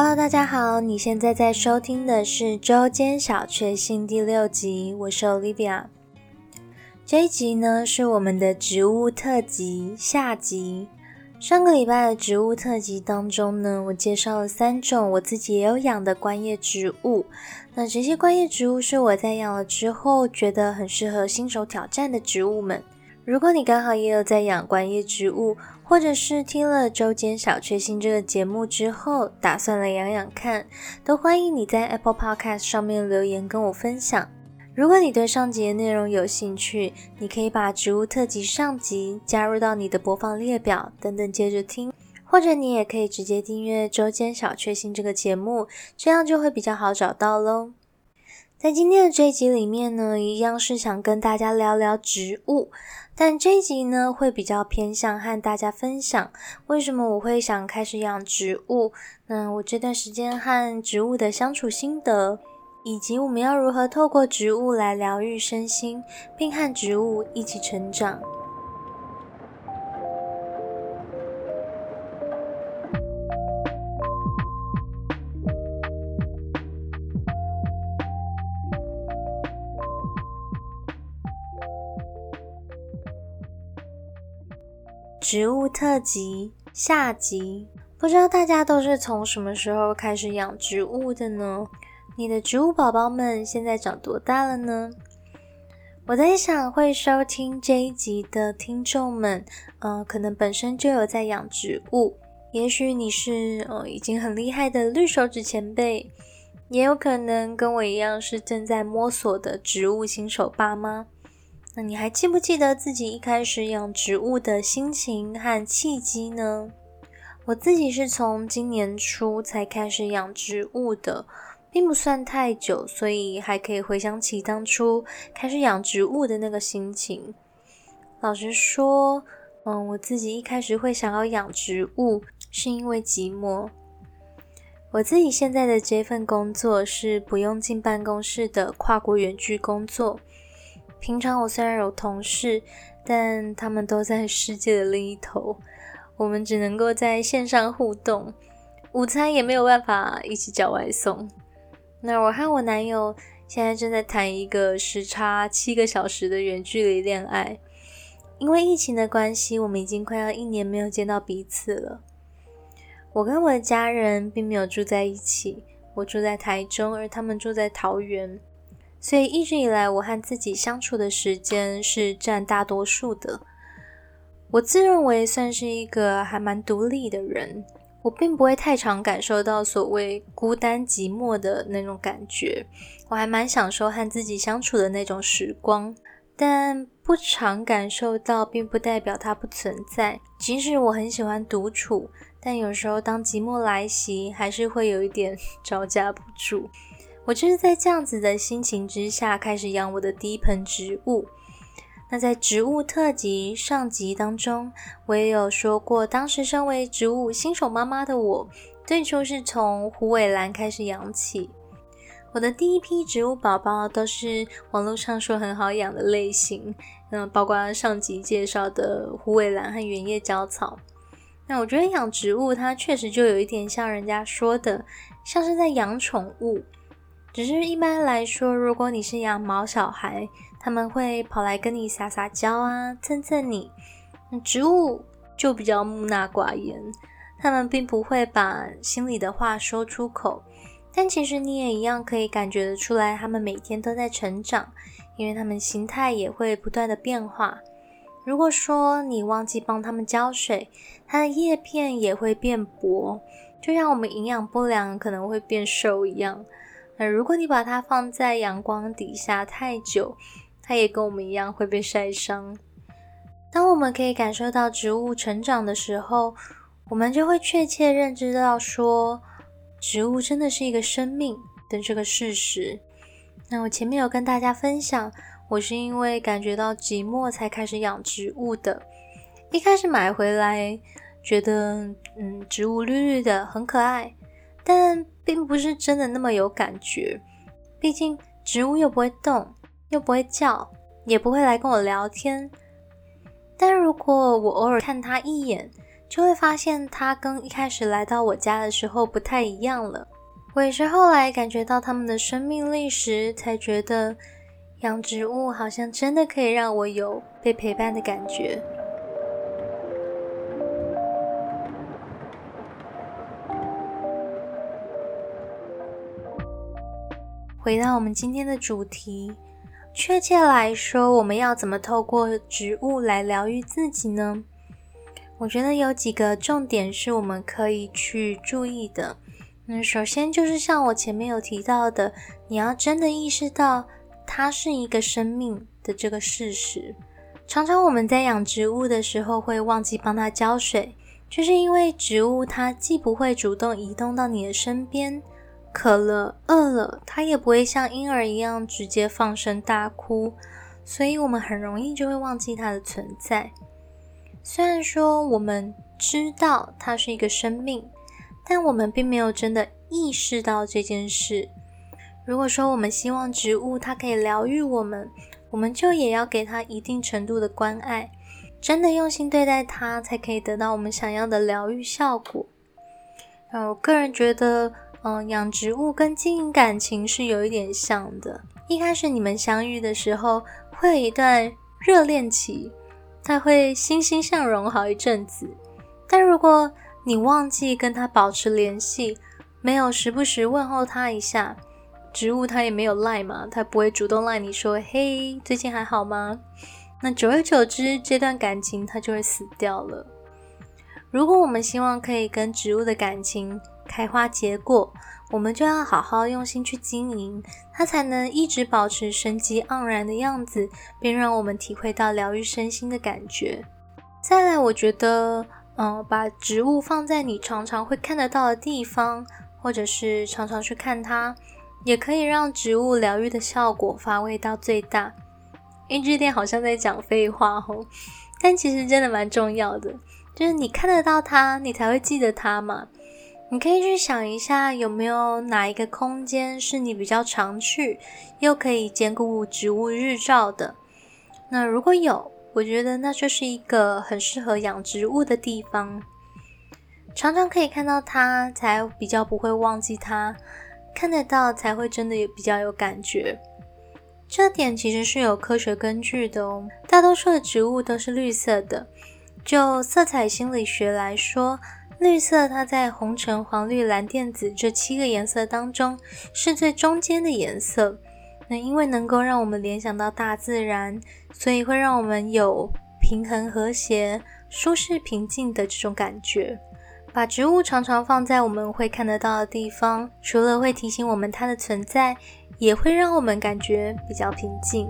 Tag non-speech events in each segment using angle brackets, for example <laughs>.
Hello，大家好，你现在在收听的是周间小确幸第六集，我是 Olivia。这一集呢是我们的植物特辑下集。上个礼拜的植物特辑当中呢，我介绍了三种我自己也有养的观叶植物。那这些观叶植物是我在养了之后觉得很适合新手挑战的植物们。如果你刚好也有在养观叶植物，或者是听了周间小确幸这个节目之后，打算来养养看，都欢迎你在 Apple Podcast 上面留言跟我分享。如果你对上集的内容有兴趣，你可以把植物特辑上集加入到你的播放列表，等等接着听，或者你也可以直接订阅周间小确幸这个节目，这样就会比较好找到喽。在今天的这一集里面呢，一样是想跟大家聊聊植物。但这一集呢，会比较偏向和大家分享为什么我会想开始养植物。那我这段时间和植物的相处心得，以及我们要如何透过植物来疗愈身心，并和植物一起成长。植物特辑下集，不知道大家都是从什么时候开始养植物的呢？你的植物宝宝们现在长多大了呢？我在想，会收听这一集的听众们，呃，可能本身就有在养植物，也许你是呃已经很厉害的绿手指前辈，也有可能跟我一样是正在摸索的植物新手爸妈。那你还记不记得自己一开始养植物的心情和契机呢？我自己是从今年初才开始养植物的，并不算太久，所以还可以回想起当初开始养植物的那个心情。老实说，嗯，我自己一开始会想要养植物，是因为寂寞。我自己现在的这份工作是不用进办公室的跨国远距工作。平常我虽然有同事，但他们都在世界的另一头，我们只能够在线上互动，午餐也没有办法一起叫外送。那我和我男友现在正在谈一个时差七个小时的远距离恋爱，因为疫情的关系，我们已经快要一年没有见到彼此了。我跟我的家人并没有住在一起，我住在台中，而他们住在桃园。所以一直以来，我和自己相处的时间是占大多数的。我自认为算是一个还蛮独立的人，我并不会太常感受到所谓孤单寂寞的那种感觉。我还蛮享受和自己相处的那种时光，但不常感受到，并不代表它不存在。即使我很喜欢独处，但有时候当寂寞来袭，还是会有一点 <laughs> 招架不住。我就是在这样子的心情之下开始养我的第一盆植物。那在植物特辑上集当中，我也有说过，当时身为植物新手妈妈的我，最初是从虎尾兰开始养起。我的第一批植物宝宝都是网络上说很好养的类型，嗯，包括上集介绍的虎尾兰和圆叶椒草。那我觉得养植物它确实就有一点像人家说的，像是在养宠物。只是一般来说，如果你是养毛小孩，他们会跑来跟你撒撒娇啊，蹭蹭你。植物就比较木讷寡言，他们并不会把心里的话说出口。但其实你也一样可以感觉得出来，他们每天都在成长，因为他们形态也会不断的变化。如果说你忘记帮他们浇水，它的叶片也会变薄，就像我们营养不良可能会变瘦一样。那如果你把它放在阳光底下太久，它也跟我们一样会被晒伤。当我们可以感受到植物成长的时候，我们就会确切认知到说，植物真的是一个生命的这个事实。那我前面有跟大家分享，我是因为感觉到寂寞才开始养植物的。一开始买回来，觉得嗯，植物绿绿的很可爱。但并不是真的那么有感觉，毕竟植物又不会动，又不会叫，也不会来跟我聊天。但如果我偶尔看它一眼，就会发现它跟一开始来到我家的时候不太一样了。我也是后来感觉到它们的生命力时，才觉得养植物好像真的可以让我有被陪伴的感觉。回到我们今天的主题，确切来说，我们要怎么透过植物来疗愈自己呢？我觉得有几个重点是我们可以去注意的。嗯，首先就是像我前面有提到的，你要真的意识到它是一个生命的这个事实。常常我们在养植物的时候会忘记帮它浇水，就是因为植物它既不会主动移动到你的身边。渴了、饿了，它也不会像婴儿一样直接放声大哭，所以我们很容易就会忘记它的存在。虽然说我们知道它是一个生命，但我们并没有真的意识到这件事。如果说我们希望植物它可以疗愈我们，我们就也要给它一定程度的关爱，真的用心对待它，才可以得到我们想要的疗愈效果。我个人觉得。嗯，养植物跟经营感情是有一点像的。一开始你们相遇的时候，会有一段热恋期，他会欣欣向荣好一阵子。但如果你忘记跟他保持联系，没有时不时问候他一下，植物它也没有赖嘛，它不会主动赖你说：“嘿，最近还好吗？”那久而久之，这段感情它就会死掉了。如果我们希望可以跟植物的感情，开花结果，我们就要好好用心去经营，它才能一直保持生机盎然的样子，并让我们体会到疗愈身心的感觉。再来，我觉得，嗯，把植物放在你常常会看得到的地方，或者是常常去看它，也可以让植物疗愈的效果发挥到最大。一句点好像在讲废话哦，但其实真的蛮重要的，就是你看得到它，你才会记得它嘛。你可以去想一下，有没有哪一个空间是你比较常去，又可以兼顾植物日照的？那如果有，我觉得那就是一个很适合养植物的地方。常常可以看到它，才比较不会忘记它；看得到，才会真的也比较有感觉。这点其实是有科学根据的哦。大多数的植物都是绿色的，就色彩心理学来说。绿色，它在红、橙、黄、绿、蓝、靛、紫这七个颜色当中是最中间的颜色。那因为能够让我们联想到大自然，所以会让我们有平衡、和谐、舒适、平静的这种感觉。把植物常常放在我们会看得到的地方，除了会提醒我们它的存在，也会让我们感觉比较平静。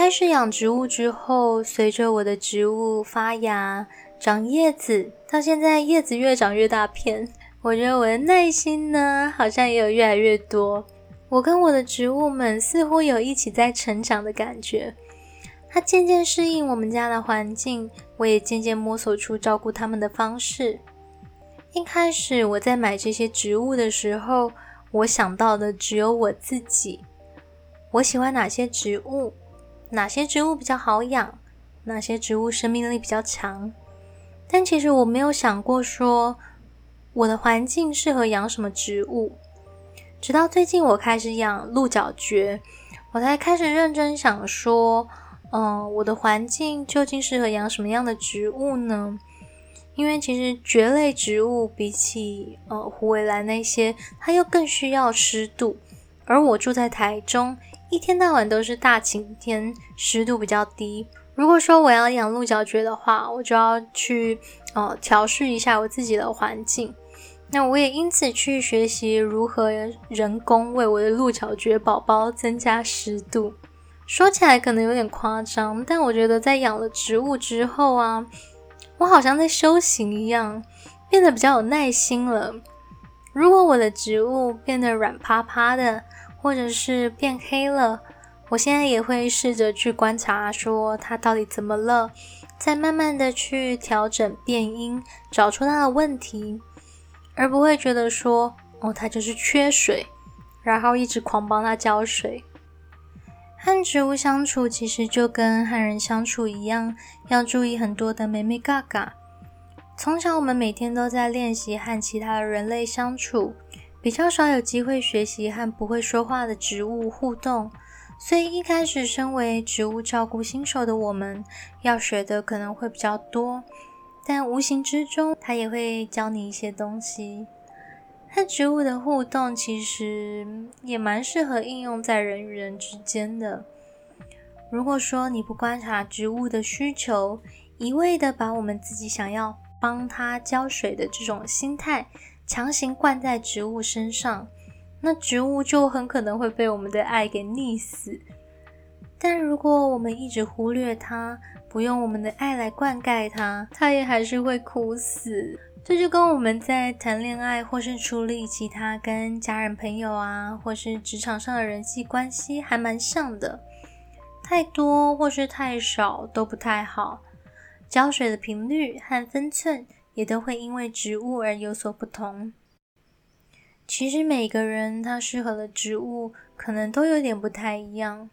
开始养植物之后，随着我的植物发芽、长叶子，到现在叶子越长越大片，我觉得我的耐心呢，好像也有越来越多。我跟我的植物们似乎有一起在成长的感觉。它渐渐适应我们家的环境，我也渐渐摸索出照顾它们的方式。一开始我在买这些植物的时候，我想到的只有我自己。我喜欢哪些植物？哪些植物比较好养？哪些植物生命力比较强？但其实我没有想过说我的环境适合养什么植物。直到最近我开始养鹿角蕨，我才开始认真想说，嗯，我的环境究竟适合养什么样的植物呢？因为其实蕨类植物比起呃虎尾兰那些，它又更需要湿度，而我住在台中。一天到晚都是大晴天，湿度比较低。如果说我要养鹿角蕨的话，我就要去呃调试一下我自己的环境。那我也因此去学习如何人工为我的鹿角蕨宝宝增加湿度。说起来可能有点夸张，但我觉得在养了植物之后啊，我好像在修行一样，变得比较有耐心了。如果我的植物变得软趴趴的，或者是变黑了，我现在也会试着去观察，说它到底怎么了，再慢慢的去调整变音，找出它的问题，而不会觉得说哦，它就是缺水，然后一直狂帮它浇水。和植物相处其实就跟和人相处一样，要注意很多的美美嘎嘎。从小我们每天都在练习和其他的人类相处，比较少有机会学习和不会说话的植物互动，所以一开始身为植物照顾新手的我们，要学的可能会比较多，但无形之中它也会教你一些东西。和植物的互动其实也蛮适合应用在人与人之间的。如果说你不观察植物的需求，一味的把我们自己想要帮它浇水的这种心态强行灌在植物身上，那植物就很可能会被我们的爱给溺死。但如果我们一直忽略它，不用我们的爱来灌溉它，它也还是会枯死。这就跟我们在谈恋爱，或是处理其他跟家人、朋友啊，或是职场上的人际关系，还蛮像的。太多或是太少都不太好。浇水的频率和分寸也都会因为植物而有所不同。其实每个人他适合的植物，可能都有点不太一样。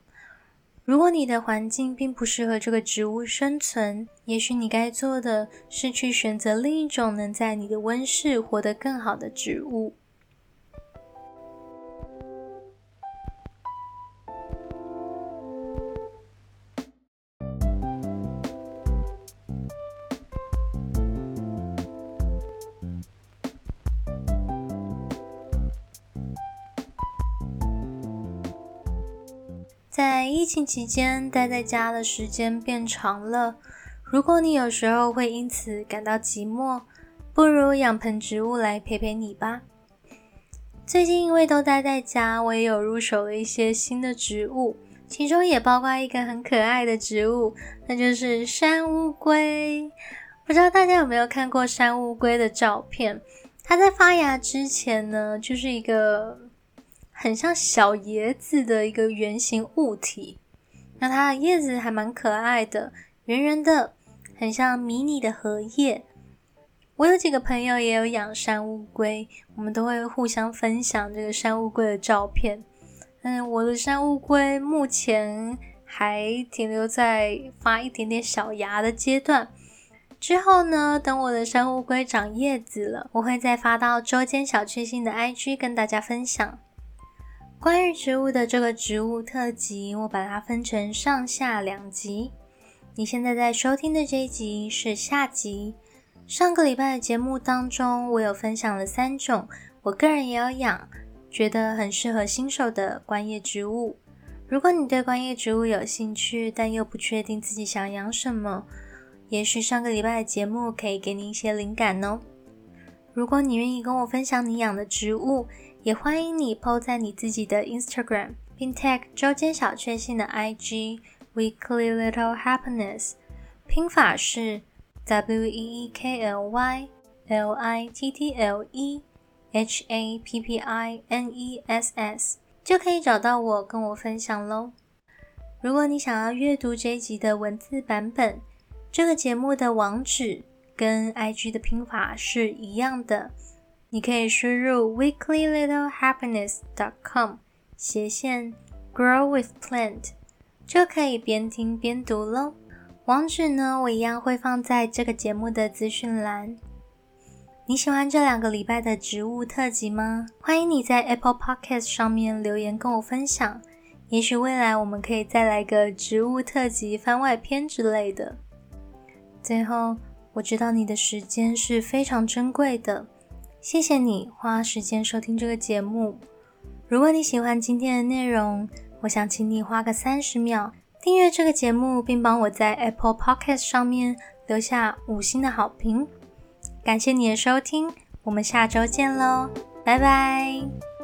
如果你的环境并不适合这个植物生存，也许你该做的是去选择另一种能在你的温室活得更好的植物。在疫情期间，待在家的时间变长了。如果你有时候会因此感到寂寞，不如养盆植物来陪陪你吧。最近因为都待在家，我也有入手了一些新的植物，其中也包括一个很可爱的植物，那就是山乌龟。不知道大家有没有看过山乌龟的照片？它在发芽之前呢，就是一个。很像小椰子的一个圆形物体，那它的叶子还蛮可爱的，圆圆的，很像迷你的荷叶。我有几个朋友也有养山乌龟，我们都会互相分享这个山乌龟的照片。嗯，我的山乌龟目前还停留在发一点点小芽的阶段，之后呢，等我的山乌龟长叶子了，我会再发到周间小确幸的 IG 跟大家分享。关于植物的这个植物特辑，我把它分成上下两集。你现在在收听的这一集是下集。上个礼拜的节目当中，我有分享了三种我个人也有养，觉得很适合新手的观叶植物。如果你对观叶植物有兴趣，但又不确定自己想养什么，也许上个礼拜的节目可以给你一些灵感哦。如果你愿意跟我分享你养的植物，也欢迎你 PO 在你自己的 Instagram，并 tag 周间小确幸的 IG Weekly Little Happiness，拼法是 W E E K L Y L I T T L E H A P P I N E S S，就可以找到我跟我分享喽。如果你想要阅读这一集的文字版本，这个节目的网址跟 IG 的拼法是一样的。你可以输入 weeklylittle.happiness.com 斜线 grow with plant，就可以边听边读喽。网址呢，我一样会放在这个节目的资讯栏。你喜欢这两个礼拜的植物特辑吗？欢迎你在 Apple Podcast 上面留言跟我分享。也许未来我们可以再来个植物特辑番外篇之类的。最后，我知道你的时间是非常珍贵的。谢谢你花时间收听这个节目。如果你喜欢今天的内容，我想请你花个三十秒订阅这个节目，并帮我在 Apple Podcast 上面留下五星的好评。感谢你的收听，我们下周见喽，拜拜。